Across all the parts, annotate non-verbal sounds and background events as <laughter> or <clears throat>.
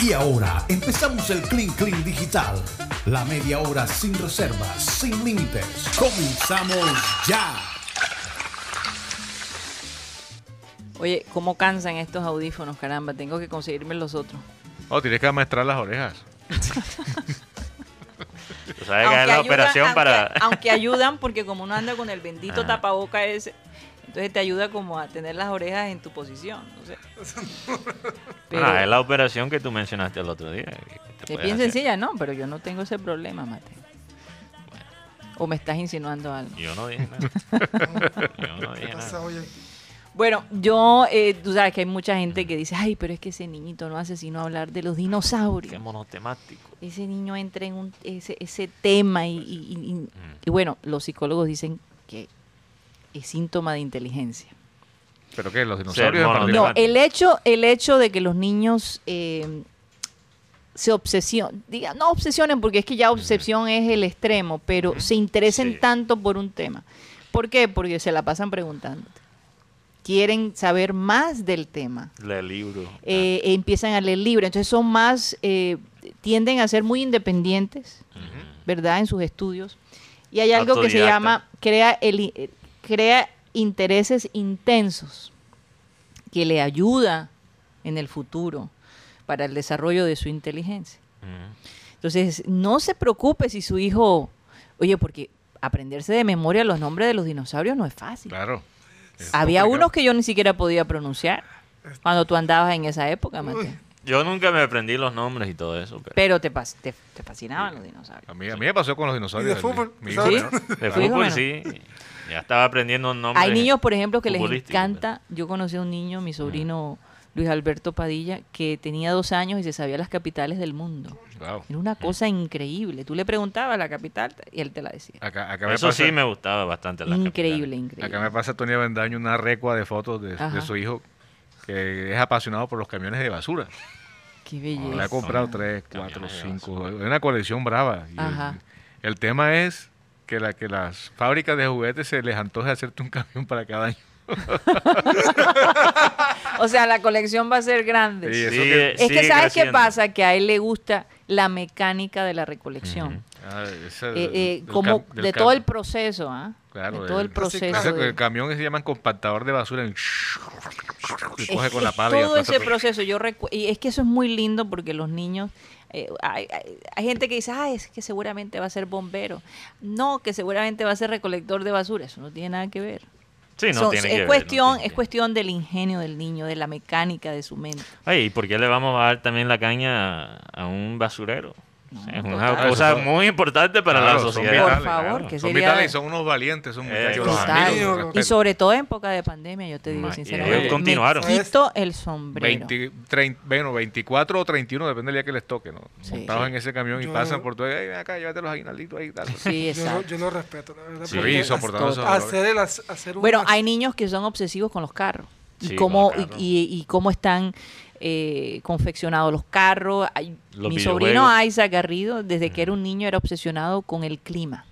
Y ahora empezamos el Clean Clean Digital. La media hora sin reservas, sin límites. Comenzamos ya. Oye, ¿cómo cansan estos audífonos? Caramba, tengo que conseguirme los otros. Oh, tienes que amaestrar las orejas. <laughs> Tú sabes que es la operación aunque- para... Aunque ayudan, porque como uno anda con el bendito Ajá. tapaboca ese, entonces te ayuda como a tener las orejas en tu posición. No sé. <laughs> Pero Ah, es la operación que tú mencionaste el otro día. es bien hacer. sencilla, ¿no? Pero yo no tengo ese problema, Mate. ¿O me estás insinuando algo? Yo no dije nada. <laughs> Yo no ¿Qué dije pasa, nada. oye? Bueno, yo, eh, tú sabes que hay mucha gente que dice, ay, pero es que ese niñito no hace sino hablar de los dinosaurios. Qué monotemático. ese niño entra en un, ese, ese tema y, y- y- y- y bueno, los psicólogos dicen es síntoma de inteligencia. ¿Pero qué? ¿Los dinosaurios? No, el hecho, el hecho de que los niños eh, se obsesionen, diga, no obsesionen porque es que ya obsesión es el extremo, pero se interesen Sí. tanto por un tema. ¿Por qué? Porque se la pasan preguntándote. Quieren saber más del tema. Lee libro. eh, empiezan a leer libros. Entonces son más, eh, tienden a ser muy independientes, ¿verdad? En sus estudios. Y hay algo que se llama, crea, el, crea intereses intensos, que le ayuda en el futuro para el desarrollo de su inteligencia. Ujú. Entonces, no se preocupe si su hijo, oye, porque aprenderse de memoria los nombres de los dinosaurios no es fácil. Claro. Es Había complicado. unos que yo ni siquiera podía pronunciar cuando tú andabas en esa época, Mateo. Yo nunca me aprendí los nombres y todo eso. Pero Pero te, pas- te, te fascinaban los dinosaurios. A mí, a mí me pasó con los dinosaurios. ¿Y de fútbol? De fútbol sí. Ya estaba aprendiendo nombres. Hay niños, por ejemplo, que les encanta. Yo conocí a un niño, mi sobrino Luis Alberto Padilla, que tenía dos años y se sabía las capitales del mundo. Wow. Era una cosa increíble. Tú le preguntabas la capital y él te la decía. Acá, acá Eso pasa, sí me gustaba bastante. las Increíble, Acá increíble. me pasa Tony Avendaño una recua de fotos de, su hijo que es apasionado por los camiones de basura. Qué Le ha belleza. comprado tres, cuatro, cinco. Es una colección brava. Y. El, tema es que, la, que las fábricas de juguetes se les antoje hacerte un camión para cada año. <laughs> O sea, la colección va a ser grande. Sí, que- Es que ¿sabes qué pasa? Que a él le gusta la mecánica de la recolección. Ah, Eh, eh, del como del de todo el proceso, ¿ah? Claro, de todo el el- proceso. de- el camión se llaman compactador de basura. <laughs> y Es- coge con la pala todo ese proceso yo recu- y es que eso es muy lindo porque los niños eh, hay, hay- hay gente que dice ah es que seguramente va a ser bombero no que seguramente va a ser recolector de basura eso no tiene nada que ver Sí, no Son- tiene es que ver, no cuestión tiene es cuestión del ingenio del niño de la mecánica de su mente Oye, ¿y por qué le vamos a dar también la caña a un basurero? Es una total. cosa Eso son- muy importante para Claro, la sociedad. vitales, Por favor, claro. que son sería- vitales y son unos valientes, son Eh, muchachos. los Total. los y sobre todo en época de pandemia yo te digo Ma- y sinceramente ellos continuaron. me quito el sombrero 20, 30, bueno, 24 o 31, depende del día que les toque, ¿no? Sí. Montados Sí. en ese camión y Yo- pasan por todo. Ay, ven acá, llévate los aguinalditos ahí. Tal. sí Yo, lo- exacto yo lo respeto, la verdad. Sí, porque soportando esos hacer, el, hacer un Bueno, hay niños que son obsesivos con los carros. Y cómo, con los carros. y, y- y cómo están eh, confeccionados los carros. Los mi sobrino. Isaac Garrido, desde que era un niño, era obsesionado con el clima.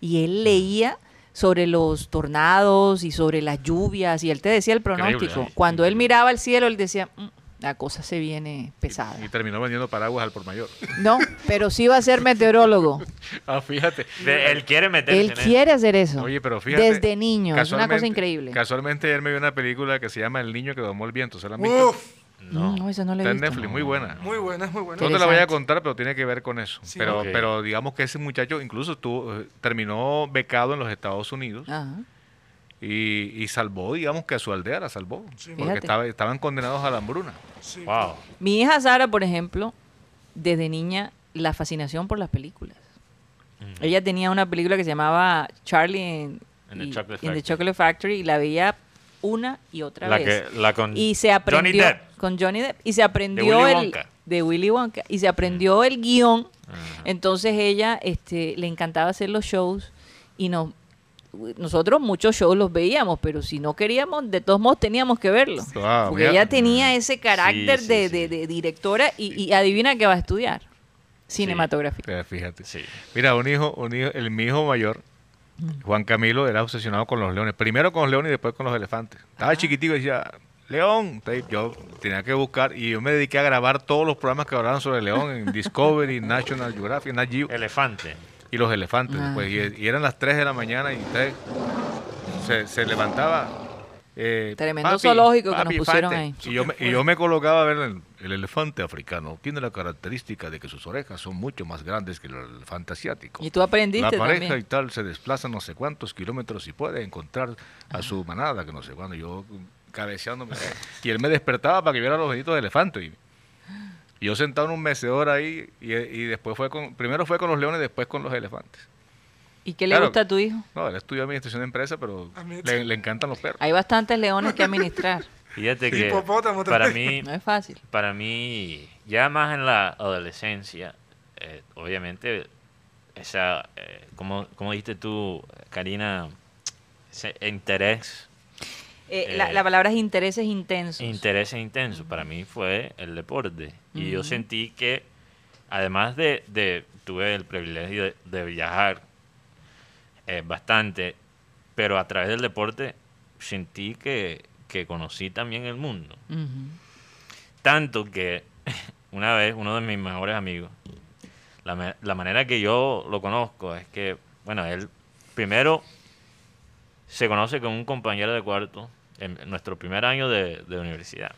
Y él leía sobre los tornados y sobre las lluvias y él te decía el pronóstico. Increíble, ¿eh? Cuando él miraba al cielo, él decía, "Mm, la cosa se viene pesada. Y terminó vendiendo paraguas al por mayor. No, pero sí va a ser meteorólogo. <laughs> ah, fíjate. De- Él quiere meterse Él en eso. quiere hacer eso. Oye, pero fíjate. Desde niño. Es una cosa increíble. Casualmente ayer me vi una película que se llama El niño que domó el viento. ¿Se la han visto? Uf, No, no, eso no lo he Está en. Netflix, muy buena. muy buena, es muy buena. No te la voy a contar, pero tiene que ver con eso. Sí. pero, pero digamos que ese muchacho incluso estuvo, eh, terminó becado en los Estados Unidos Ajá. Y, y salvó, digamos que a su aldea la salvó. Sí. porque estaba- estaban condenados a la hambruna. Sí. Wow. Mi hija Sara, por ejemplo, desde niña, la fascinación por las películas. Ella tenía una película que se llamaba Charlie in, In the Chocolate in the Factory. Chocolate Factory y la veía una y otra La, vez. que, la con y se aprendió Johnny Depp. con Johnny Depp y se aprendió Willy el Wonka. de Willy Wonka y se aprendió el guion. Entonces ella este, le encantaba hacer los shows y nos nosotros muchos shows los veíamos, pero si no queríamos, de todos modos teníamos que verlos. Wow, Porque mira. ella tenía ese carácter Sí, sí, de, sí. de- de directora y, y adivina que va a estudiar. Cinematografía. Pero Fíjate. Sí. Mira, un hijo, un hijo, el, mi hijo mayor, Juan Camilo, era obsesionado con los leones. Primero con los leones y después con los elefantes. Estaba chiquitico y decía, León. Yo tenía que buscar y yo me dediqué a grabar todos los programas que hablaban sobre León en <laughs> Discovery, National Geographic, Nat Geo, Elefante. Y los elefantes. Ah. pues, y, y eran las 3 de la mañana y entonces se, se levantaba. eh, Tremendo zoológico que nos pusieron elefante. ahí. Y yo, me, y yo me colocaba a ver el, el elefante africano. Tiene la característica de que sus orejas son mucho más grandes que el elefante asiático. Y tú aprendiste La pareja también. y tal se desplaza no sé cuántos kilómetros y puede encontrar a su manada, que no sé cuándo. Yo cabeceándome. Y él me despertaba para que viera los ojitos de elefante. Y, y yo sentado en un mecedor ahí y, y después fue con, primero fue con los leones, después con los elefantes. ¿Y qué le Claro. gusta a tu hijo? No, él estudió administración de empresa, pero le, le encantan los perros. Hay bastantes leones que administrar. <laughs> Fíjate que Hipopótamo para mí, No es fácil. para mí, ya más en la adolescencia, eh, obviamente, esa, eh, como, como dijiste tú, Karina, ese interés, Eh, la, Eh, la palabra es intereses intensos. interés intenso, para mí fue el deporte. Y yo sentí que, además de, de tuve el privilegio de, de viajar eh, bastante, pero a través del deporte sentí que, que conocí también el mundo. Tanto que <laughs> una vez uno de mis mejores amigos, la, la manera que yo lo conozco es que, bueno, él primero se conoce con un compañero de cuarto en nuestro primer año de, de universidad.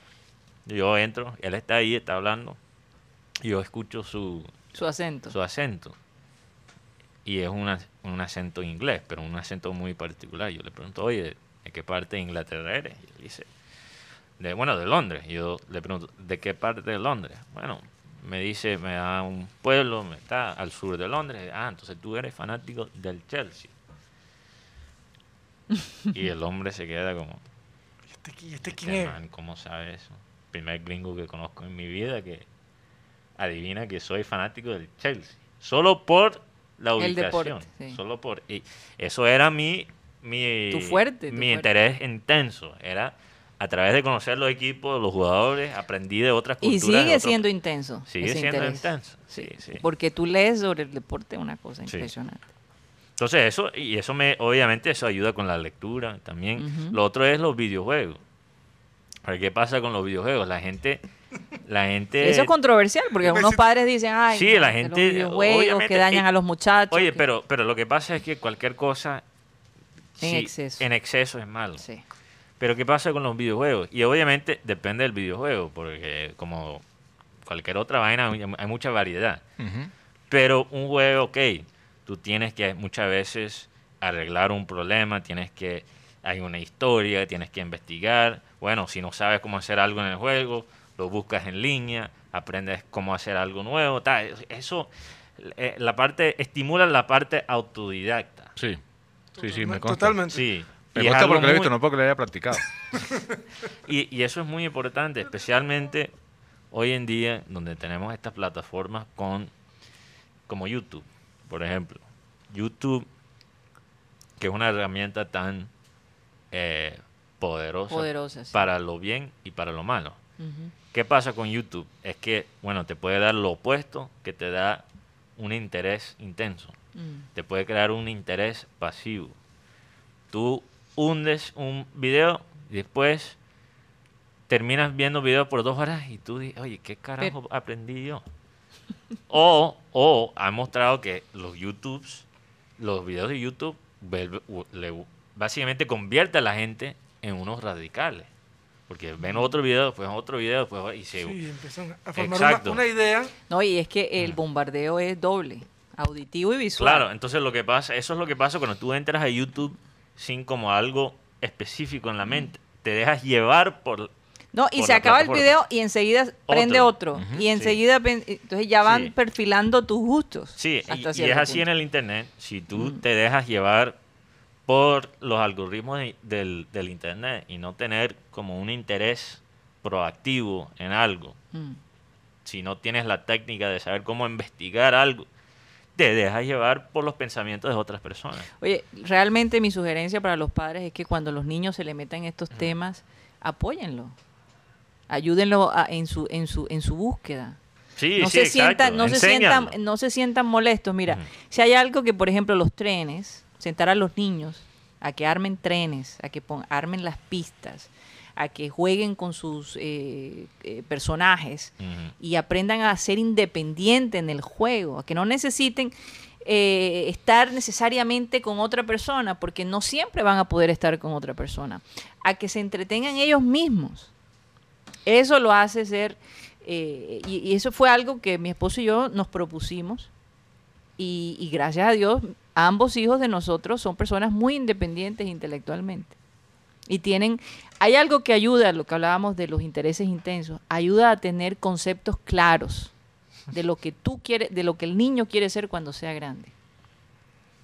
Yo entro, él está ahí, está hablando, y yo escucho su, Su acento. su acento. Y es un, ac- un acento inglés, pero un acento muy particular. Yo le pregunto, oye, ¿de qué parte de Inglaterra eres? Y él dice, de, bueno, de Londres. Y yo le pregunto, ¿de qué parte de Londres? Bueno, me dice, me da un pueblo, me está al sur de Londres. Ah, entonces tú eres fanático del Chelsea. <laughs> y el hombre se queda como, ¿Y este, y este quién este es? man, ¿cómo sabe eso? Primer gringo que conozco en mi vida que adivina que soy fanático del Chelsea. Solo por la El ubicación. deporte, sí. Solo por... Y eso era mi... mi Tu fuerte, tu Mi fuerte. interés intenso. Era a través de conocer los equipos, los jugadores, aprendí de otras Y culturas. de sigue otros- siendo intenso. Sigue ese siendo interés. intenso. Sí, sí. Porque tú lees sobre el deporte una cosa Sí. impresionante. Entonces eso, y eso me, obviamente eso ayuda con la lectura también. Lo otro es los videojuegos. Pero ¿qué pasa con los videojuegos? La gente, la gente... Eso es controversial, porque algunos padres dicen, ay, Sí, la que gente, los videojuegos que dañan y- a los muchachos. Oye, que- pero, pero lo que pasa es que cualquier cosa... En sí, exceso. En exceso es malo. Sí. Pero ¿qué pasa con los videojuegos? Y obviamente depende del videojuego, porque como cualquier otra vaina hay mucha variedad. Pero un juego, ok, tú tienes que muchas veces arreglar un problema, tienes que, hay una historia, tienes que investigar. Bueno, si no sabes cómo hacer algo en el juego, lo buscas en línea, aprendes cómo hacer algo nuevo. tal. Eso, eh, la parte, estimula la parte autodidacta. Sí, sí, sí, me consta. Totalmente. Sí. Me algo porque lo he muy- visto, no porque lo haya practicado. <laughs> y, y eso es muy importante, especialmente hoy en día, donde tenemos estas plataformas con como YouTube, por ejemplo. YouTube, que es una herramienta tan eh, poderosa, Poderosa, sí. para lo bien y para lo malo. ¿Qué pasa con YouTube? Es que, bueno, te puede dar lo opuesto, que te da un interés intenso. Mm. Te puede crear un interés pasivo. Tú hundes un video y después terminas viendo videos por dos horas y tú dices, oye, ¿qué carajo aprendí yo? O, o ha mostrado que los YouTubes, los videos de YouTube, básicamente convierte a la gente en unos radicales. Porque ven otro video, después otro video, después y se... Sí, empiezan a formar una, una idea. No, y es que el bombardeo es doble, auditivo y visual. Claro, entonces lo que pasa, eso es lo que pasa cuando tú entras a YouTube sin como algo específico en la mente. Te dejas llevar por... No, y se acaba el video y enseguida prende otro. Y enseguida, entonces ya van Sí. perfilando tus gustos. Sí, y, es así en el Internet. Si tú Mm. te dejas llevar por los algoritmos de- del, del Internet y no tener como un interés proactivo en algo, Mm. si no tienes la técnica de saber cómo investigar algo, te dejas llevar por los pensamientos de otras personas. Oye, realmente mi sugerencia para los padres es que cuando los niños se le metan estos temas, apóyenlo. Ayúdenlo a- en su en su en su búsqueda. Sí, no sí, se sientan no se sientan no se sientan molestos. Mira, si hay algo que por ejemplo los trenes, sentar a los niños a que armen trenes, a que pon- armen las pistas, a que jueguen con sus eh, eh, personajes y aprendan a ser independientes en el juego, a que no necesiten eh, estar necesariamente con otra persona, porque no siempre van a poder estar con otra persona, a que se entretengan ellos mismos. Eso lo hace ser, eh, y, eso fue algo que mi esposo y yo nos propusimos, y, y gracias a Dios, ambos hijos de nosotros son personas muy independientes intelectualmente. Y tienen, hay algo que ayuda, lo que hablábamos de los intereses intensos, ayuda a tener conceptos claros de lo que tú quieres, de lo que el niño quiere ser cuando sea grande.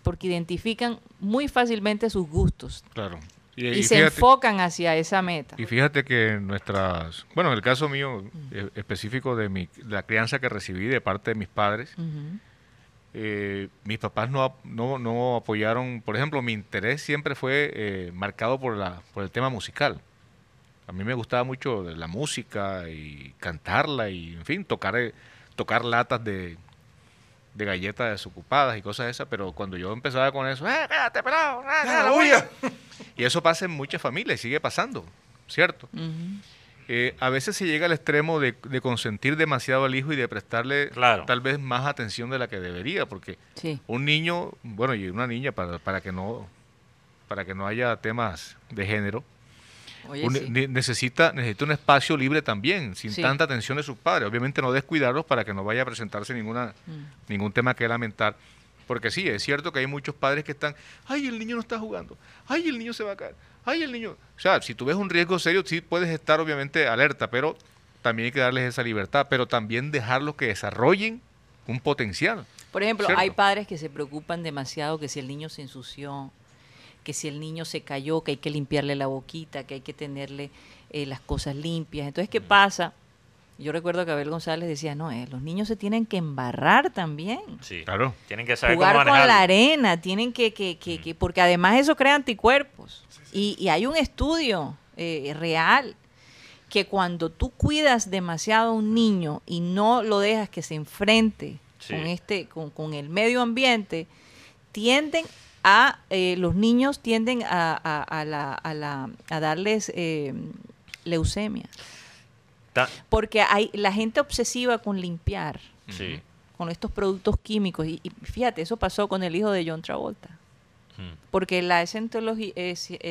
Porque identifican muy fácilmente sus gustos Claro. Y, se fíjate- enfocan hacia esa meta. Y fíjate que nuestras, bueno, en el caso mío eh, específico de mi, la crianza que recibí de parte de mis padres, eh, mis papás no, no, no apoyaron, por ejemplo, mi interés siempre fue eh, marcado por, la, por el tema musical. A mí me gustaba mucho la música y cantarla y, en fin, tocar, eh, tocar latas de, de galletas desocupadas y cosas de esas, pero cuando yo empezaba con eso, ¡eh, espérate, pelado! ¡Ah, ¡Ya, la la bulla!"! Y eso pasa en muchas familias y sigue pasando, ¿cierto? Eh, a veces se llega al extremo de, de consentir demasiado al hijo y de prestarle Claro. tal vez más atención de la que debería, porque Sí. un niño, bueno, y una niña para, para que no para que no haya temas de género, Oye, un- sí. ne- necesita necesita un espacio libre también, sin Sí. tanta atención de sus padres. Obviamente no descuidarlos para que no vaya a presentarse ninguna Mm. ningún tema que lamentar. Porque sí, es cierto que hay muchos padres que están, ay, el niño no está jugando, ay, el niño se va a caer, ay, el niño... O sea, si tú ves un riesgo serio, sí puedes estar obviamente alerta, pero también hay que darles esa libertad, pero también dejarlos que desarrollen un potencial. Por ejemplo, ¿Cierto? hay padres que se preocupan demasiado que si el niño se ensució, que si el niño se cayó, que hay que limpiarle la boquita, que hay que tenerle eh, las cosas limpias. Entonces, ¿qué pasa? Yo recuerdo que Abel González decía, no, eh, los niños se tienen que embarrar también. Sí. Claro. Tienen que saber Jugar cómo con la arena, tienen que, que, que, que- porque además eso crea anticuerpos. Y, y hay un estudio eh, real que cuando tú cuidas demasiado a un niño y no lo dejas que se enfrente Sí. con este, con, con el medio ambiente, tienden a, eh, los niños tienden a, a- a la- a la- a darles eh, leucemia. Ta- Porque hay la gente obsesiva con limpiar Sí. con estos productos químicos. Y, y fíjate, eso pasó con el hijo de John Travolta. Mm. Porque la escientología,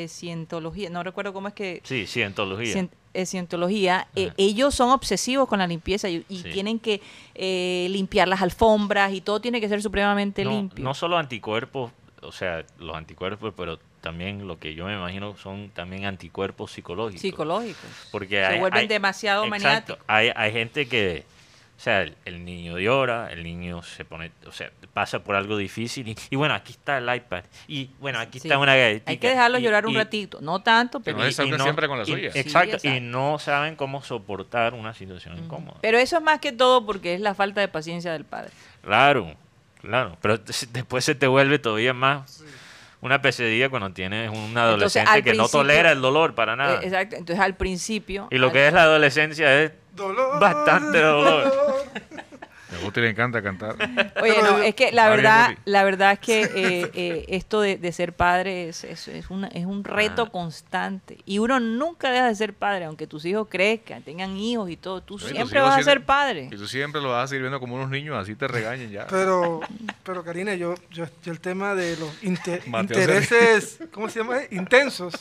cientología no recuerdo cómo es que... Sí, cientología. cien- eh, cientología, eh, ellos son obsesivos con la limpieza y, y Sí. tienen que eh, limpiar las alfombras y todo tiene que ser supremamente no, limpio. no solo anticuerpos, o sea, los anticuerpos, pero también lo que yo me imagino son también anticuerpos psicológicos. psicológicos. Porque Se hay- vuelven hay- demasiado exacto, maniáticos. Hay, hay gente que, o sea, el, el niño llora, el niño se pone, o sea, pasa por algo difícil y, y bueno, aquí está el iPad y bueno, aquí Sí. está una galletita. Hay que dejarlos y- llorar un y- ratito, no tanto, Que pero... no siempre con la y- suya. Sí, exacto, y no saben cómo soportar una situación incómoda. Pero eso es más que todo porque es la falta de paciencia del padre. Claro, claro, pero después se te vuelve todavía más una pesadilla cuando tienes un adolescente que no tolera el dolor para nada. Eh, exacto. Entonces al principio... y lo al- que es la adolescencia es Dolor. Bastante dolor. <laughs> A usted le encanta cantar. <laughs> Oye, no, es que la verdad, la verdad es que eh, <laughs> eh, esto de, de ser padre es, es, es una- es un reto Ah. constante. Y uno nunca deja de ser padre, aunque tus hijos crezcan, tengan hijos y todo. Tú siempre vas a ser padre. Y tú siempre lo vas a seguir viendo como unos niños, así te regañen ya. Pero, <laughs> pero Karina, yo, yo, yo el tema de los intereses, ¿cómo se llama? Intensos.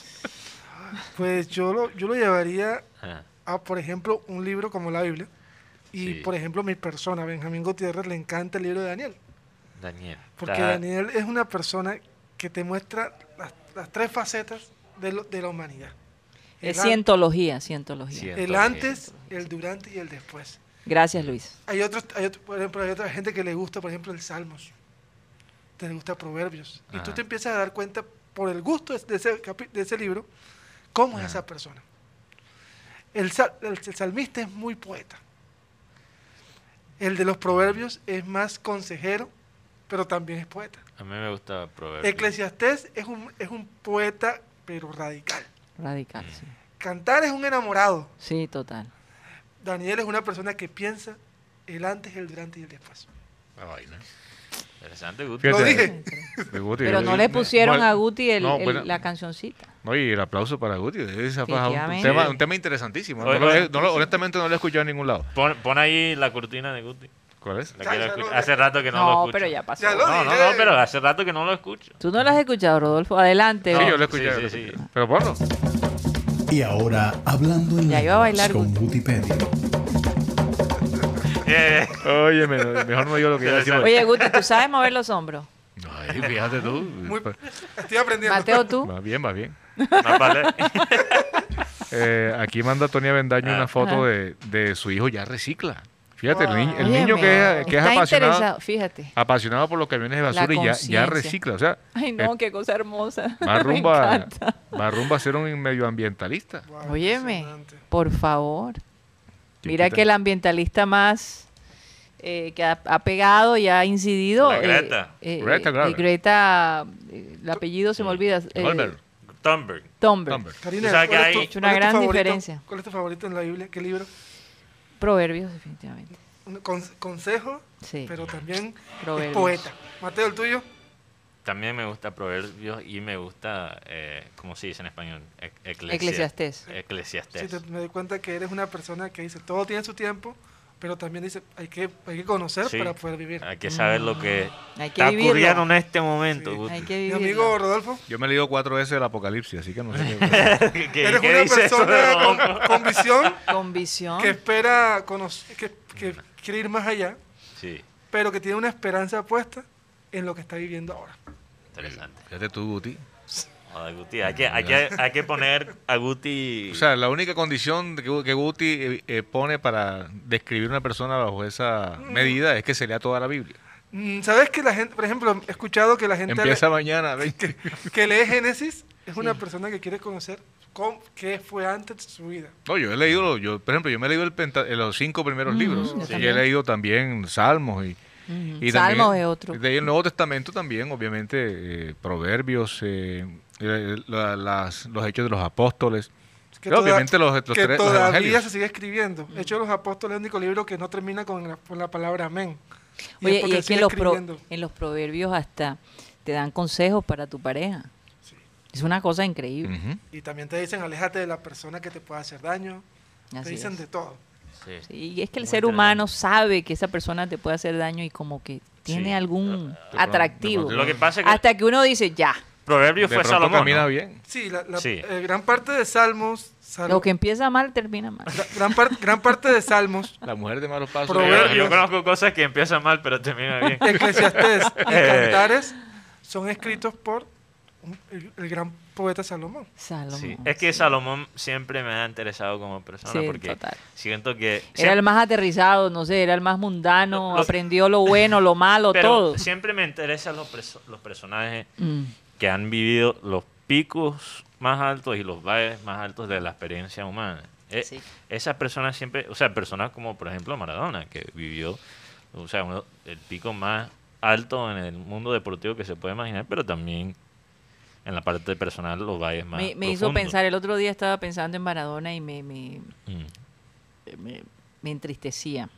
Pues yo lo, yo lo llevaría a, por ejemplo, un libro como la Biblia. Y, Sí. por ejemplo, mi persona, Benjamín Gutiérrez, le encanta el libro de Daniel. Daniel. Porque Daniel es una persona que te muestra las, las tres facetas de, lo- de la humanidad. Es El cientología, cientología. Cien- El Cientología. antes, el durante y el después. Gracias, Luis. Hay otros, hay otro- por ejemplo, hay otra gente que le gusta, por ejemplo, el Salmos. Te gusta Proverbios. Y tú te empiezas a dar cuenta, por el gusto de ese, de ese libro, cómo es esa persona. El, sal- el- el salmista es muy poeta. El de los Proverbios es más consejero, pero también es poeta. A mí me gusta Proverbios. Eclesiastés es un, es un poeta, pero radical. Radical, sí. Cantar es un enamorado. Sí, total. Daniel es una persona que piensa el antes, el durante y el después. La vaina. Interesante, Guti. Fíjate, Lo dije. de Guti, Pero no le pusieron a Guti el- no, el- bueno, la cancioncita. No, y el aplauso para Guti. Un tema, un tema interesantísimo. No Oye, lo he- no lo- honestamente no lo he escuchado en ningún lado. Pon, pon ahí la cortina de Guti. ¿Cuál es? La Ya, quiero ya escuchar. lo- Hace rato que no, lo No, escucho. pero ya pasó. Ya lo No, no, no, pero hace rato que no lo escucho. Tú no lo has escuchado, Rodolfo. Adelante. Sí, yo lo escuché. Sí, yo lo sí, escuché. sí. Pero ponlo. Y ahora, hablando en Ya iba a bailar, con Guti. Wikipedia. Eh, <laughs> Oye, me- mejor no digo lo que iba a decir. Oye, Guti, ¿tú sabes mover los hombros? Ay, fíjate tú. Muy- Estoy aprendiendo. Mateo, tú. Va bien, va bien. más vale. <laughs> Eh, aquí manda Tony Avendaño Ah. una foto de, de su hijo ya recicla. Fíjate, el, niño, el Óyeme, niño que es, que es está apasionado, interesado, fíjate. apasionado por los camiones de basura y ya, ya recicla. O sea, Ay, no, qué cosa hermosa. <laughs> Me rumbo, a, encanta. va rumbo a ser un medioambientalista. Wow, Óyeme, por favor. Mira que el ambientalista más eh, que ha, ha pegado y ha incidido. La eh, Greta. eh, Greta eh. Greta, eh, el apellido se me olvida. eh, Thunberg. Thunberg. Thunberg. Thunberg. Karina, sabes ¿cuál que hay- una gran favorito? diferencia. ¿Cuál es tu favorito en la Biblia? ¿Qué libro? Proverbios, definitivamente. Con- consejo, Sí. pero también Proverbios. es poeta. Mateo, el tuyo. También me gusta Proverbios y me gusta, eh, ¿cómo se dice en español? E- eclesia- Eclesiastés. Eclesiastés. Sí, te- me doy cuenta que eres una persona que dice todo tiene su tiempo, pero también dice hay que, hay que conocer Sí. para poder vivir. Hay que saber lo que Hay que está vivirlo. ocurriendo en este momento. Sí. Hay que Mi amigo Rodolfo, Yo me he leído cuatro veces el Apocalipsis, así que no sé. qué- <laughs> ¿Qué- qué eres una dice eso de persona con, con visión Con visión. que espera conocer, que, que quiere ir más allá, Sí, pero que tiene una esperanza puesta en lo que está viviendo ahora. interesante. Fíjate tú, Guti. Joder, Guti, hay que, hay, que, hay que poner a Guti... O sea, la única condición que, que Guti eh, eh, pone para describir una persona bajo esa medida es que se lea toda la Biblia. Mm, ¿Sabes que la gente, por ejemplo, he escuchado que la gente Empieza mañana, <laughs> 20. que lee Génesis es una Sí. persona que quiere conocer cómo, qué fue antes de su vida? No, yo he leído, yo, por ejemplo, yo me he leído el penta- los cinco primeros Mm, libros. yo Y he leído también Salmos y, Ujú. y Salmos también, es otro. De ahí el Nuevo Testamento también, obviamente, eh, Proverbios, eh, eh, la- las- los hechos de los apóstoles. Que Y obviamente los, los que tres- los todavía evangelios. se sigue escribiendo. De hecho, los apóstoles es el único libro que no termina con la, con la palabra amén. Y Oye, porque y es que en los, pro- en los proverbios hasta te dan consejos para tu pareja. Sí. Es una cosa increíble. Ujú. Y también te dicen, aléjate de la persona que te pueda hacer daño. te Así dicen es. de todo. Sí. Sí, y es que el Muy ser humano sabe que esa persona te puede hacer daño y como que tiene Sí. algún de pronto- atractivo. de pronto- Lo que pasa es que Hasta que uno dice, ya, Proverbios fue Salomón. camina ¿no? bien. Sí, la, la- Sí. eh, gran parte de Salmos, Sal- lo que empieza mal termina mal. gra- gran, par- gran parte de Salmos, La mujer de malos pasos. Yo, Proverbios. yo conozco cosas que empiezan mal, pero terminan bien. Y Eh. Cantares son escritos por un- el, el gran poeta Salomón. Salomón. Sí, Es que Salomón siempre me ha interesado como persona Sí, porque total. siento que... Era el más aterrizado, no sé, era el más mundano, Lo- aprendió lo bueno, lo malo, pero todo. siempre me interesan los, perso- los personajes Mm, que han vivido los picos más altos y los valles más altos de la experiencia humana. Eh, Sí. Esas personas siempre, o sea, personas como por ejemplo Maradona, que vivió, o sea, uno- el pico más alto en el mundo deportivo que se puede imaginar, pero también en la parte personal los valles más Me, me hizo pensar, el otro día estaba pensando en Maradona y me, me, Mm, me, me entristecía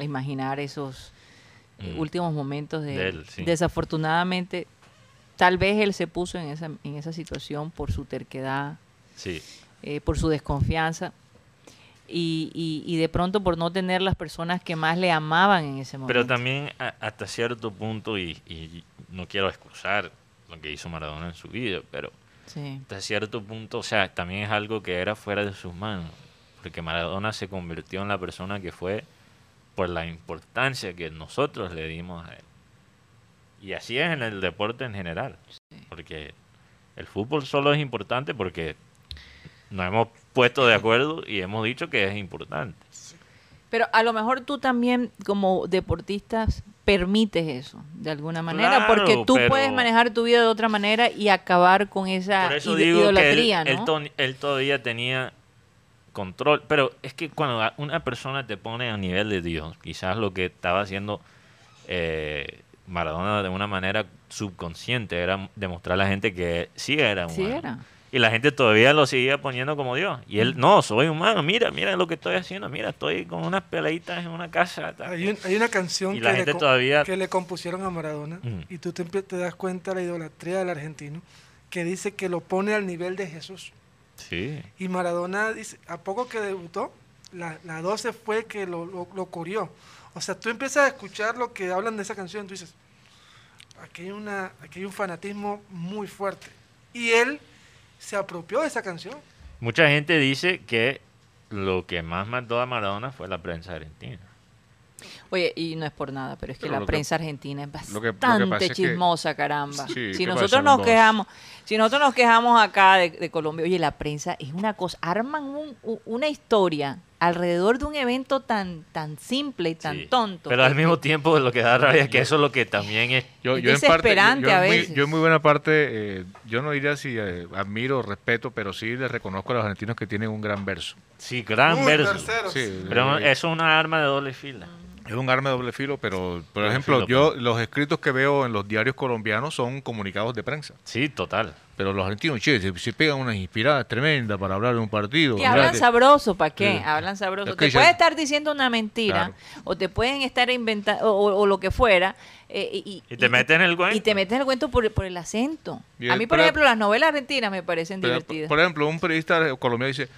imaginar esos eh, Mm. últimos momentos de, De él, sí. Desafortunadamente, tal vez él se puso en esa, en esa situación por su terquedad, sí, eh, por su desconfianza y, y, y de pronto por no tener las personas que más le amaban en ese momento. pero también a- hasta cierto punto, y, y no quiero excusar lo que hizo Maradona en su vida, pero Sí. hasta cierto punto, o sea, también es algo que era fuera de sus manos, porque Maradona se convirtió en la persona que fue por la importancia que nosotros le dimos a él. Y así es en el deporte en general, porque el fútbol solo es importante porque nos hemos puesto de acuerdo y hemos dicho que es importante. Pero a lo mejor tú también como deportista permites eso de alguna manera, Claro, porque tú pero- puedes manejar tu vida de otra manera y acabar con esa Por eso ide- digo que él, idolatría, él ¿no? él todavía tenía control, pero es que cuando una persona te pone a nivel de Dios, quizás lo que estaba haciendo eh, Maradona de una manera subconsciente era demostrar a la gente que sí era Sí humano. era. Y la gente todavía lo seguía poniendo como Dios. Y él, no, soy humano, mira, mira lo que estoy haciendo, mira, estoy con unas peladitas en una casa. tal". Hay, un- hay una canción que, la le gente todavía- que le compusieron a Maradona Ujú. y tú te, das cuenta de la idolatría del argentino que dice que lo pone al nivel de Jesús. Sí. Y Maradona, dice, a poco que debutó, la, la 12 fue que lo, lo, lo curió. O sea, tú empiezas a escuchar lo que hablan de esa canción, tú dices, aquí hay, una, aquí hay un fanatismo muy fuerte. Y él se apropió de esa canción. Mucha gente dice que lo que más mató a Maradona fue la prensa argentina. Oye, y no es por nada, pero es que Pero la que- prensa argentina es lo que- lo que bastante es chismosa, caramba. Sí, ¿qué si pasa, nosotros nos vos? quejamos, si nosotros nos quejamos acá de, de Colombia, oye, la prensa es una cosa, arman un- u- una historia alrededor de un evento tan tan simple y tan Sí. tonto. Pero al mismo tiempo lo que da rabia es que eso es lo que también es... Yo, Es yo en parte, yo, desesperante yo a en muy- veces. yo en muy buena parte, eh, yo no diría si eh, admiro o respeto, pero sí les reconozco a los argentinos que tienen un gran verso. Sí, gran Muy verso. Sí, Pero eh, eso es una arma de doble fila. Es un arma de doble filo, pero por Doble ejemplo, filo, yo los escritos que veo en los diarios colombianos son comunicados de prensa. Sí, total. Pero los argentinos, che, se, se pegan unas inspiradas tremendas para hablar de un partido. Y hablan sabroso, ¿para qué? Sí. Hablan sabroso. Es que Te ya- puede estar diciendo una mentira Claro. o te pueden estar inventando o, o lo que fuera. eh, y, Y te meten en el cuento. Y te meten en el cuento por, por el acento. Y A mí, por ejemplo, las novelas argentinas me parecen Pero, divertidas. Por ejemplo, un periodista colombiano dice,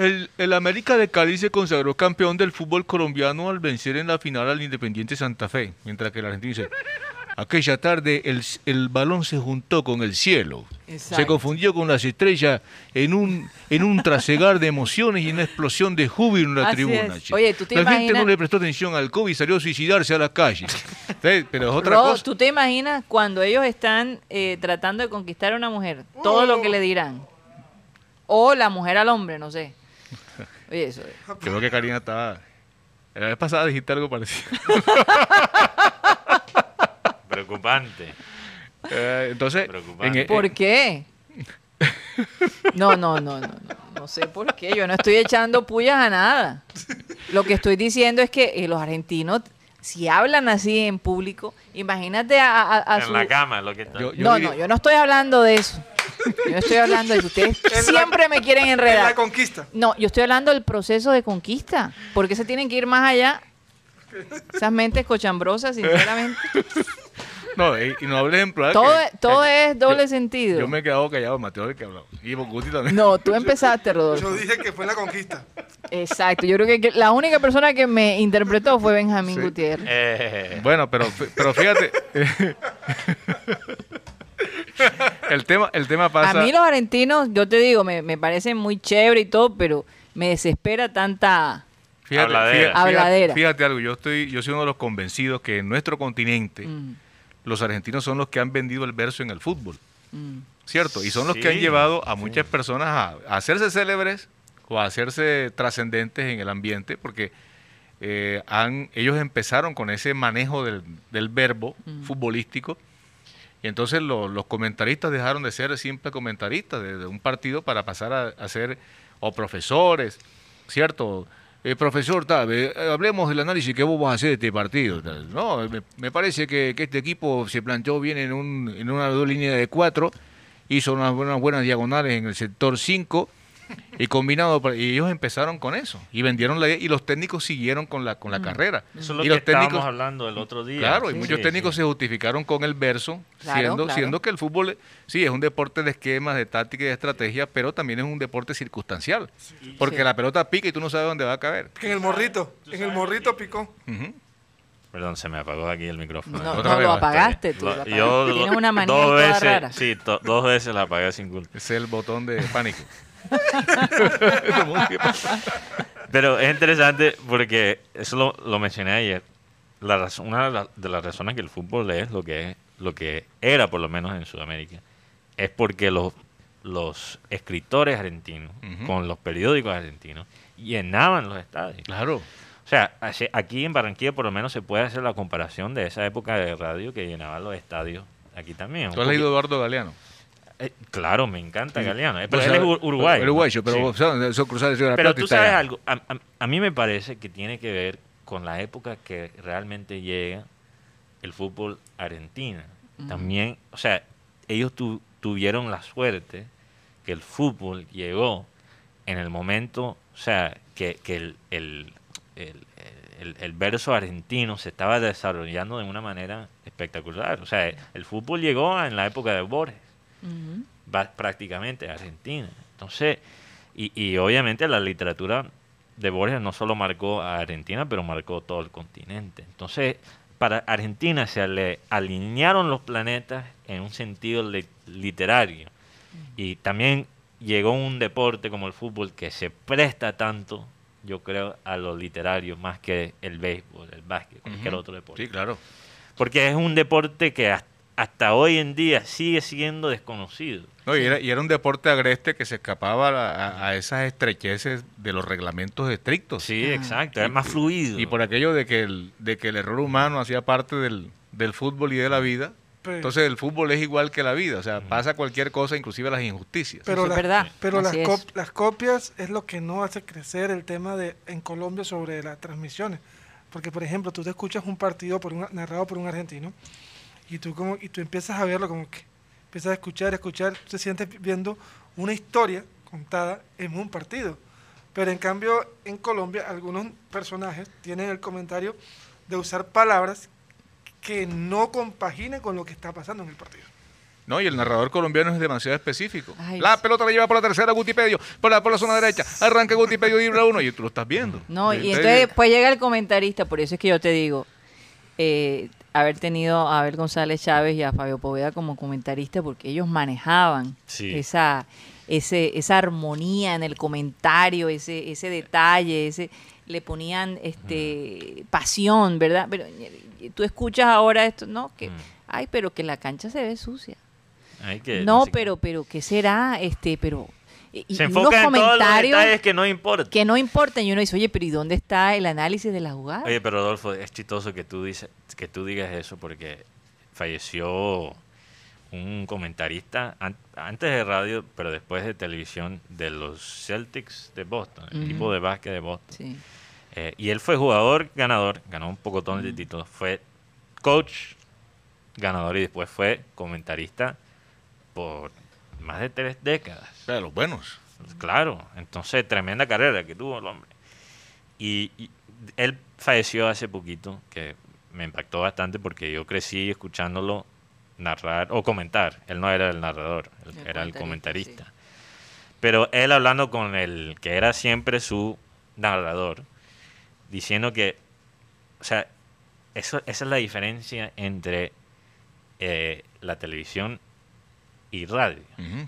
el, el América de Cali se consagró campeón del fútbol colombiano al vencer en la final al Independiente Santa Fe, mientras que el argentino dice, aquella tarde el, el balón se juntó con el cielo, se Exacto. confundió con las estrellas en un, en un trasegar de emociones y una explosión de júbilo en la Así tribuna. Oye, ¿tú te la gente no le prestó atención al COVID y salió a suicidarse a la calle. Pero es otra Ro, cosa. ¿tú te imaginas cuando ellos están eh, tratando de conquistar a una mujer? Todo lo que le dirán. O la mujer al hombre, no sé. Oye, eso. Creo que Karina estaba... La vez pasada dijiste algo parecido. <laughs> Preocupante. Eh, entonces, Preocupante. en- ¿Por qué? No, no, no, no, no. No sé por qué. Yo no estoy echando pullas a nada. Lo que estoy diciendo es que eh, los argentinos, si hablan así en público, imagínate a, a- a en su... la cama, lo que está. Yo- yo no, diría- no, yo no estoy hablando de eso. Yo no estoy hablando de eso. Ustedes <laughs> En la- siempre me quieren En enredar. la conquista. No, yo estoy hablando del proceso de conquista. porque se tienen que ir más allá? Esas mentes cochambrosas, sinceramente. <laughs> No, y, y no hables en plural. Todo, que- todo que- es doble yo- sentido. Yo me he quedado callado, Mateo, el que hablado. Y Guti también. No, tú empezaste, Rodolfo. Yo dije que fue la conquista. Exacto. Yo creo que, que la única persona que me interpretó fue Benjamín Sí. Gutiérrez. Eh, Bueno, pero, pero fíjate. el, tema, el tema pasa. A mí los argentinos, yo te digo, me, me parecen muy chévere y todo, pero me desespera tanta... Fíjate, Habladera. fíjate- Habladera. fíjate algo, yo estoy, yo soy uno de los convencidos que en nuestro continente Mm, los argentinos son los que han vendido el verso en el fútbol, mm. ¿cierto? Y son los que han llevado a muchas personas a, a hacerse célebres o a hacerse trascendentes en el ambiente, porque eh, han, ellos empezaron con ese manejo del, del verbo Mm. futbolístico. Y entonces lo- los comentaristas dejaron de ser simples comentaristas de, de un partido para pasar a, a ser o profesores, ¿cierto? Eh, profesor, tal, eh, hablemos del análisis que vos vas a hacer de este partido. No, me, parece que, este equipo se planteó bien en, un, en una línea de cuatro, hizo unas, buenas buenas diagonales en el sector 5 y combinado para- y ellos empezaron con eso y vendieron la y los técnicos siguieron con la con la carrera eso es lo y que los estábamos técnicos hablando el otro día. Claro, y muchos sí, técnicos sí. se justificaron con el verso, Claro, siendo, claro. siendo que el fútbol, sí, es un deporte de esquemas, de táctica y de estrategia, pero también es un deporte circunstancial. Porque Sí. la pelota pica y tú no sabes dónde va a caer. En el morrito. En el morrito picó. Perdón, se me apagó aquí el micrófono. No, no lo apagaste tú. Lo- lo apagaste. yo Tienes una manía dos veces, rara. Sí, to- dos veces la apagué sin culpa. Ese es el botón de pánico. <laughs> Pero es interesante porque eso lo, lo mencioné ayer. La razón- una de, la- de las razones que el fútbol es lo que es, lo que era por lo menos en Sudamérica, es porque los, los escritores argentinos, con los periódicos argentinos, llenaban los estadios. Claro. O sea, aquí en Barranquilla por lo menos se puede hacer la comparación de esa época de radio que llenaban los estadios. Aquí también. ¿Tú has leído Eduardo Galeano? Eh, claro, me encanta Galeano. eh, Pero Pues, él es ur- uruguayo. Uruguayo, pero Sí. vos sabes, eso cruzar el Río de la Pero tú sabes allá. algo, a, a- a mí me parece que tiene que ver con la época que realmente llega el fútbol argentino. También, o sea, ellos tu- tuvieron la suerte que el fútbol llegó en el momento, o sea, que, que el, el, el- el- el verso argentino se estaba desarrollando de una manera espectacular. O sea, el fútbol llegó en la época de Borges Va prácticamente a Argentina. Entonces, y, y obviamente la literatura de Borges no solo marcó a Argentina, pero marcó todo el continente. Entonces, para Argentina se le alinearon los planetas en un sentido li- literario. Y también llegó un deporte como el fútbol que se presta tanto, yo creo, a lo literario más que el béisbol, el básquet, cualquier otro deporte. Sí, claro. Porque es un deporte que has- hasta hoy en día sigue siendo desconocido. No, y, era, y era un deporte agreste que se escapaba a, a- a esas estrecheces de los reglamentos estrictos. Sí, exacto, es más fluido. Y por aquello de que el, de que el error humano hacía parte del, del fútbol y de la vida. Pero- Entonces el fútbol es igual que la vida. O sea, pasa cualquier cosa, inclusive las injusticias. Pero, la- verdad. pero las, cop- las copias es lo que no hace crecer el tema de en Colombia sobre las transmisiones. Porque, por ejemplo, tú te escuchas un partido por un, narrado por un argentino y tú, como, y tú empiezas a verlo como que empiezas a escuchar, a escuchar, te sientes viendo una historia contada en un partido. Pero en cambio, en Colombia, algunos personajes tienen el comentario de usar palabras que no compaginen con lo que está pasando en el partido. No, y el narrador colombiano es demasiado específico. Ay, la sí. pelota la lleva por la tercera Gutipedio, por la, por la zona derecha, arranca Gutipedio, libra uno, y tú lo estás viendo. No, y Entonces, entonces después llega el comentarista, por eso es que yo te digo, eh, haber tenido a Abel González Chávez y a Fabio Poveda como comentarista, porque ellos manejaban Sí. esa, ese, esa armonía en el comentario, ese, ese detalle, ese le ponían este pasión, ¿verdad? Pero tú escuchas ahora esto, no, que Mm. ay, pero que la cancha se ve sucia. Que- no, pero pero qué será este, pero y, se unos enfoca en todos los detalles que no importan. que no importan y uno dice, "Oye, pero ¿y dónde está el análisis de la jugada?" Oye, pero Rodolfo, es chistoso que tú dices, que tú digas eso porque falleció un comentarista an- antes de radio, pero después de televisión de los Celtics de Boston, el Ujú. equipo de básquet de Boston. Sí. Eh, y él fue jugador ganador, ganó un pocotón de títulos, fue coach ganador y después fue comentarista por más de tres décadas. o sea, de los buenos. Claro, entonces tremenda carrera que tuvo el hombre. Y, y él falleció hace poquito, que me impactó bastante porque yo crecí escuchándolo narrar o comentar. Él no era el narrador, él El era el comentarista, comentarista. Pero él hablando con el que era siempre su narrador, diciendo que, o sea, eso, esa es la diferencia entre eh, la televisión y radio.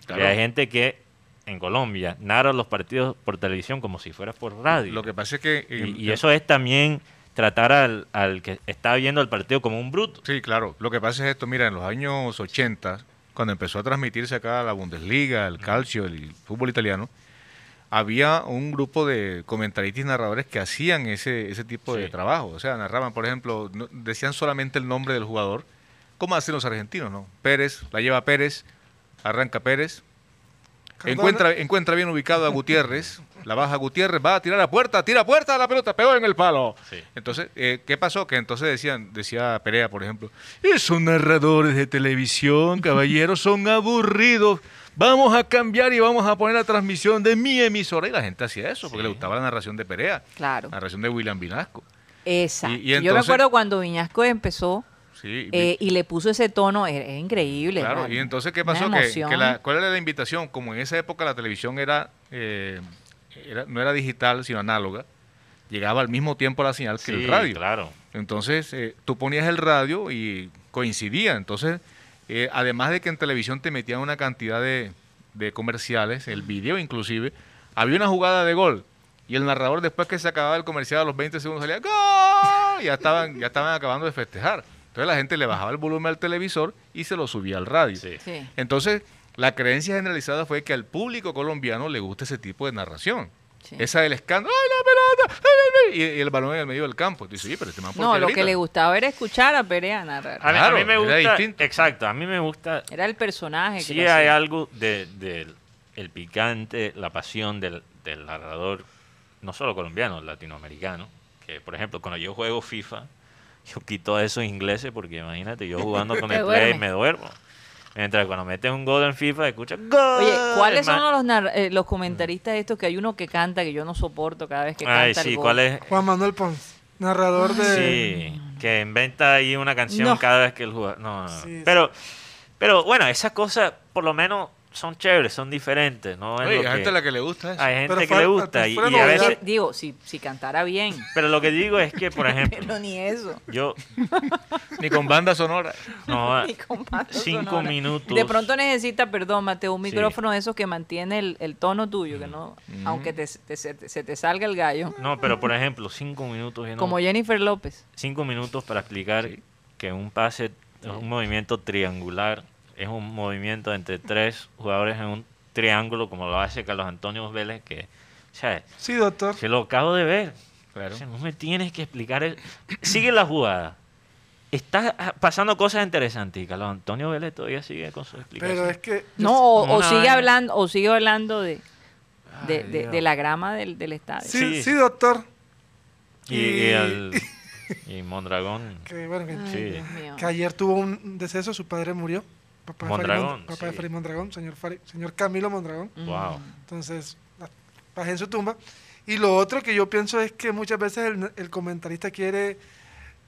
Claro. hay gente que en Colombia narra los partidos por televisión como si fuera por radio. Lo que pasa es que... y, eh, y eso es también tratar al, al que está viendo el partido como un bruto. Sí, claro. Lo que pasa es esto, mira, en los años 80, cuando empezó a transmitirse acá la Bundesliga, el calcio, el fútbol italiano, había un grupo de comentaristas y narradores que hacían ese, ese tipo de trabajo. O sea, narraban, por ejemplo, no- decían solamente el nombre del jugador, como hacen los argentinos, ¿no? Pérez, la lleva Pérez, arranca Pérez, Cardona- encuentra, encuentra bien ubicado a Gutiérrez, la baja Gutiérrez, va a tirar a puerta, tira a puerta, la pelota pegó en el palo. Sí. Entonces, eh, ¿qué pasó? Que entonces decían, decía Perea, por ejemplo, esos narradores de televisión, caballeros, son aburridos. Vamos a cambiar y vamos a poner la transmisión de mi emisora. Y la gente hacía eso, porque Sí. le gustaba la narración de Perea, Claro. la narración de William Vinasco. Exacto. Y- y Yo me entonces- acuerdo cuando Viñasco empezó Sí, eh, y le puso ese tono, era increíble. Claro, y entonces, ¿qué pasó? Que, que la- ¿Cuál era la invitación? Como en esa época la televisión era, eh, era- no era digital, sino análoga, llegaba al mismo tiempo la señal que Sí, el radio. claro. Entonces, eh, tú ponías el radio y coincidía. Entonces, eh, además de que en televisión te metían una cantidad de, de comerciales, el video inclusive, había una jugada de gol. Y el narrador, después que se acababa el comercial, a los 20 segundos salía ¡Gol! Y ya estaban, ya estaban acabando de festejar. Entonces la gente le bajaba el volumen al televisor y se lo subía al radio. Sí. Sí. Entonces, la creencia generalizada fue que al público colombiano le gusta ese tipo de narración. Sí. Esa del escándalo, ¡ay, la pelota! ¡Ay, ay, ay! Y, y el balón en el medio del campo. Dice, oye, pero este man, ¿por No, qué lo que grita?". le gustaba era escuchar a Perea narrar. A, mí- a Claro, mí me era gusta, distinto. exacto, a mí me gusta, Era el personaje. sí hay algo de, del- el picante, la pasión del, del narrador, no solo colombiano, latinoamericano, que por ejemplo, cuando yo juego FIFA, yo quito a esos ingleses porque imagínate, yo jugando con <laughs> el play me duermo. Mientras cuando metes un gol en FIFA, escuchas ¡Gol! Oye, ¿cuáles Man- son los, nar- eh, los comentaristas estos que hay uno que canta que yo no soporto cada vez que canta Ay, el gol? ¿cuál es? Juan Manuel Pons, narrador de... Sí, que inventa ahí una canción No. cada vez que él juega. No, no, no. Sí, pero, pero bueno, esas cosas por lo menos son chéveres, son diferentes. No es Oye, lo hay gente a la que le gusta eso. hay gente Pero que fue- le gusta y, fue y a novedad. veces... Digo, si, si cantara bien, Pero lo que digo es que, por <laughs> ejemplo, pero ni eso. yo <laughs> Ni con banda sonora. no, Ni con banda cinco sonora. minutos. De pronto necesita, perdón, Mateo, un Sí. micrófono de esos que mantiene el, el tono tuyo, que no, aunque te, te- se, te, se te salga el gallo. No, pero por ejemplo, cinco minutos. viendo- Como Jennifer López. cinco minutos para explicar que un pase, un movimiento triangular, es un movimiento entre tres jugadores en un triángulo, como lo hace Carlos Antonio Vélez, que, o sea, Sí, doctor. se lo acabo de ver. Claro. O sea, no me tienes que explicar. el- <clears throat> Sigue la jugada. Está ah, pasando cosas interesantes y Carlos Antonio Vélez todavía sigue con su explicación. Pero es que... No, o, sigue hablando, o sigue hablando de, de, Ay, de- Dios. de la grama del, del estadio. Sí, Sí. sí, doctor. y, y, el- <laughs> y Mondragón. Que, bueno, que, Ay, Sí. Dios mío. que ayer tuvo un deceso, su padre murió. Papá de Fari Mondragón, sí. Señor, Fari- señor Camilo Mondragón. Wow. Entonces, bajé en su tumba. Y lo otro que yo pienso es que muchas veces el, el comentarista quiere,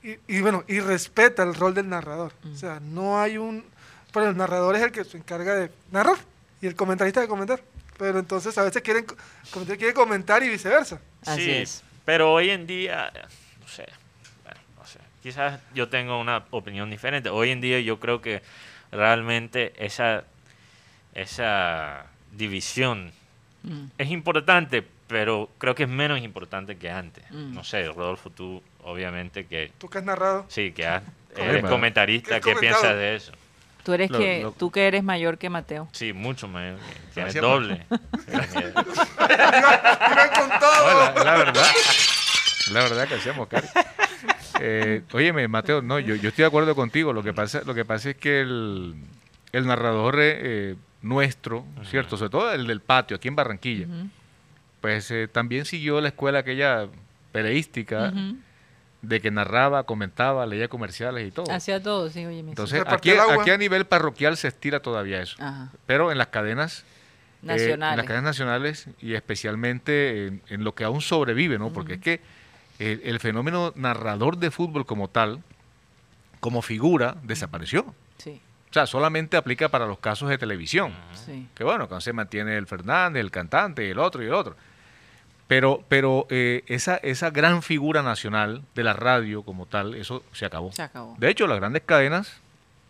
y, y bueno, y respeta el rol del narrador. O sea, no hay un... Pero el narrador es el que se encarga de narrar y el comentarista de comentar. Pero entonces a veces quieren, quiere comentar y viceversa. Así sí, es. pero hoy en día, no sé, bueno, no sé, quizás yo tengo una opinión diferente. Hoy en día yo creo que realmente esa, esa división Mm. es importante, pero creo que es menos importante que antes. Mm. No sé, Rodolfo, tú obviamente que Tú que has narrado. sí, que has- <laughs> eres comentarista, ¿Qué ¿qué piensas de eso? Tú eres Lo- que, lo- tú que eres mayor que Mateo. Sí, mucho mayor. Tienes Gracias, doble. Iban con todo. No, la, la verdad. La verdad que hacemos, Cari. Eh, óyeme, Mateo, no, yo, yo estoy de acuerdo contigo. Lo que pasa, lo que pasa es que el, el narrador eh, eh, nuestro, ¿cierto? Sobre todo el del patio, aquí en Barranquilla, pues eh, también siguió la escuela aquella periodística ujú. de que narraba, comentaba, leía comerciales y todo. Hacía todo, sí, oye, mi Entonces, aquí, aquí a nivel parroquial se estira todavía eso. Ajá. Pero en las cadenas eh, en Nacionales. las cadenas nacionales y especialmente en, en lo que aún sobrevive, ¿no? Porque es que el, el fenómeno narrador de fútbol como tal, como figura, desapareció. Sí, O sea, solamente aplica para los casos de televisión. sí. Que bueno, cuando se mantiene el Fernández, el cantante, el otro y el otro. Pero, pero eh, esa, esa gran figura nacional de la radio como tal, eso se acabó. Se acabó. De hecho, las grandes cadenas,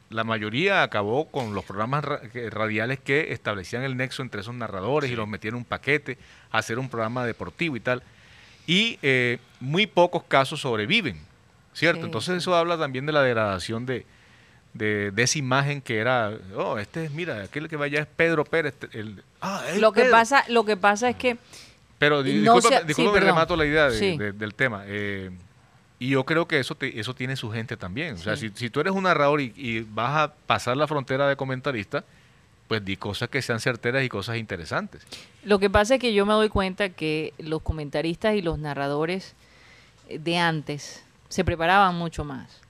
la mayoría acabó con los programas ra- radiales que establecían el nexo entre esos narradores y los metían en un paquete, a hacer un programa deportivo y tal. Y eh, muy pocos casos sobreviven, ¿cierto? Sí, Entonces eso habla también de la degradación de, de, de esa imagen que era, oh, este es, mira, aquel que vaya es Pedro Pérez. El, ah, es Lo que Pedro". pasa, lo que pasa es que Pero di- No discúlpame, sea- sí, discúlpame, perdón. remato la idea de- Sí. de- del tema. eh, y yo creo que eso te- eso tiene su gente también. O sea, si, si tú eres un narrador y, y vas a pasar la frontera de comentarista, pues di cosas que sean certeras y cosas interesantes. Lo que pasa es que yo me doy cuenta que los comentaristas y los narradores eh, de antes se preparaban mucho más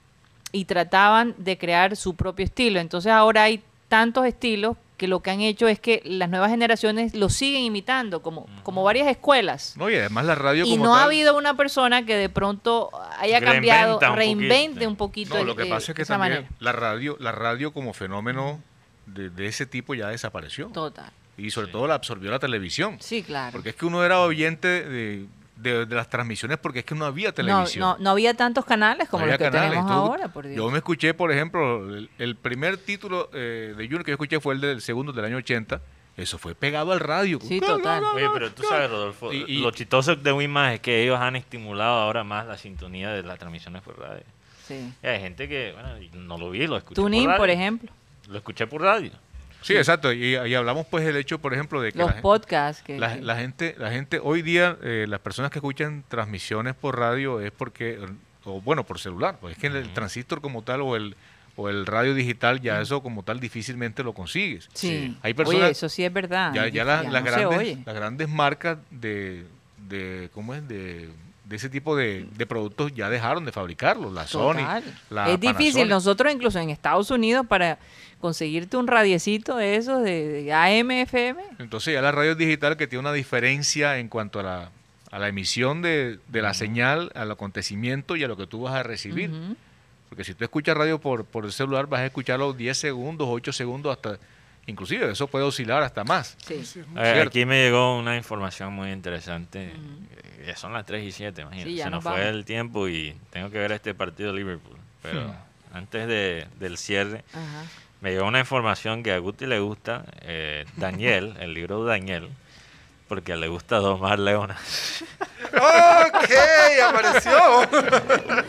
y trataban de crear su propio estilo. Entonces ahora hay tantos estilos que lo que han hecho es que las nuevas generaciones lo siguen imitando, como, como varias escuelas. No, y además la radio Y como no ha habido una persona que de pronto haya cambiado, un reinvente poquito. un poquito. No, lo que eh, pasa es que esa también manera. la radio, la radio como fenómeno de, de ese tipo ya desapareció. Total. Y sobre todo la absorbió la televisión. Sí, claro. Porque es que uno era oyente de, de- de las transmisiones porque es que no había televisión. no, no había tantos canales como No los que canales. tenemos Tú- ahora, por Dios. Yo me escuché, por ejemplo, el, el primer título eh, de Junior que yo escuché fue el del segundo del año 80. Eso fue pegado al radio. Sí, total. Oye, pero tú sabes, Rodolfo, Y- y- lo chistoso de Wimas es que ellos han estimulado ahora más la sintonía de las transmisiones por radio. Sí. Y hay gente que, bueno, no lo vi, lo escuché Tuning, por radio. por ejemplo. Lo escuché por radio. Sí, exacto. Y, y hablamos pues del hecho, por ejemplo, de que Los la, podcasts. Que, la- que- la gente, la gente hoy día, eh, las personas que escuchan transmisiones por radio es porque, o bueno, por celular, pues es que el transistor como tal o el o el radio digital ya eso como tal difícilmente lo consigues. sí. Hay personas, Oye, eso sí es verdad. ya, ya las, Ya las no se grandes, las grandes marcas de, de ¿cómo es? De de ese tipo de, de productos ya dejaron de fabricarlos. La Sony, la es difícil. Panasonic. Nosotros incluso en Estados Unidos para conseguirte un radiecito de esos de, de AM, FM. Entonces ya la radio digital que tiene una diferencia en cuanto a la, a la emisión de, de la señal, al acontecimiento y a lo que tú vas a recibir. Porque si tú escuchas radio por, por el celular vas a escucharlo 10 segundos, 8 segundos, hasta inclusive eso puede oscilar hasta más. Sí. Sí, es Eh, aquí me llegó una información muy interesante. Ya son las 3 y 7, imagínate. Sí, Se nos nos fue el tiempo y tengo que ver este partido de Liverpool. Pero antes de, del cierre, me llegó una información que a Guti le gusta. eh, Daniel, <laughs> el libro de Daniel, porque le gusta domar leonas. Ok, apareció. <laughs>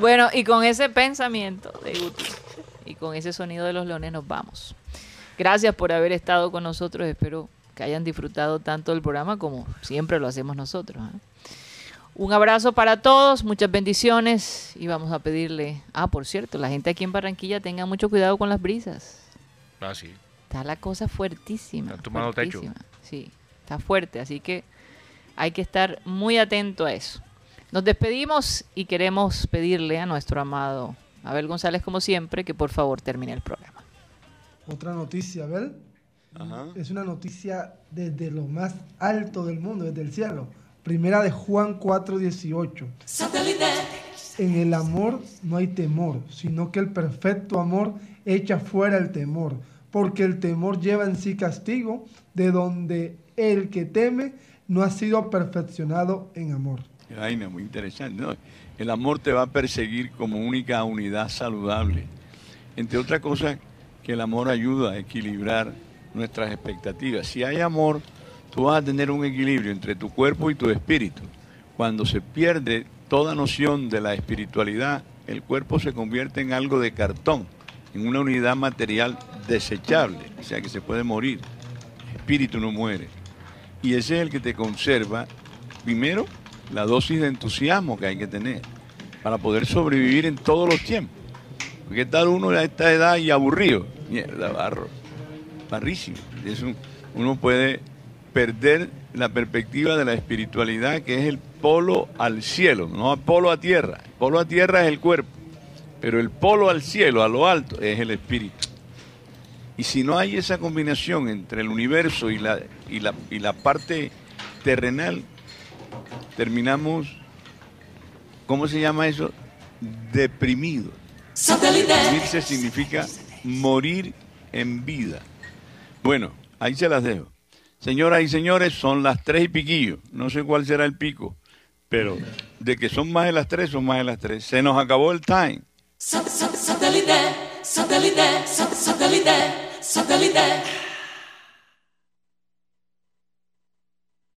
Bueno, y con ese pensamiento de Guti y con ese sonido de los leones nos vamos. Gracias por haber estado con nosotros. Espero que hayan disfrutado tanto del programa como siempre lo hacemos nosotros. ¿eh? Un abrazo para todos, muchas bendiciones y vamos a pedirle, ah, por cierto, la gente aquí en Barranquilla tenga mucho cuidado con las brisas. Ah, sí. Está la cosa fuertísima. Está tomando techo. Sí, está fuerte, así que hay que estar muy atento a eso. Nos despedimos y queremos pedirle a nuestro amado Abel González, como siempre, que por favor termine el programa. Otra noticia. Ajá. Es una noticia desde lo más alto del mundo, desde el cielo. Primera de Juan 4:18. En el amor no hay temor, sino que el perfecto amor echa fuera el temor, porque el temor lleva en sí castigo, de donde el que teme no ha sido perfeccionado en amor. Ay, no, muy interesante. ¿no? El amor te va a perseguir como única unidad saludable. Entre otras cosas, que el amor ayuda a equilibrar nuestras expectativas. Si hay amor, tú vas a tener un equilibrio entre tu cuerpo y tu espíritu. Cuando se pierde toda noción de la espiritualidad, el cuerpo se convierte en algo de cartón, en una unidad material desechable, o sea que se puede morir. El espíritu no muere. Y ese es el que te conserva, primero, la dosis de entusiasmo que hay que tener para poder sobrevivir en todos los tiempos. Porque tal uno a esta edad y aburrido, mierda, barro, barrísimo. Eso, uno puede perder la perspectiva de la espiritualidad, que es el polo al cielo, no polo a tierra. Polo a tierra es el cuerpo, pero el polo al cielo, a lo alto, es el espíritu. Y si no hay esa combinación entre el universo y la, y la, y la parte terrenal, terminamos, ¿cómo se llama eso? Deprimidos. Deprimirse significa morir en vida. Bueno, ahí se las dejo. Señoras y señores, son las tres y piquillo. No sé cuál será el pico, pero de que son más de las tres, son más de las tres. Se nos acabó el time. Satellite, satellite, satellite, satellite, satellite.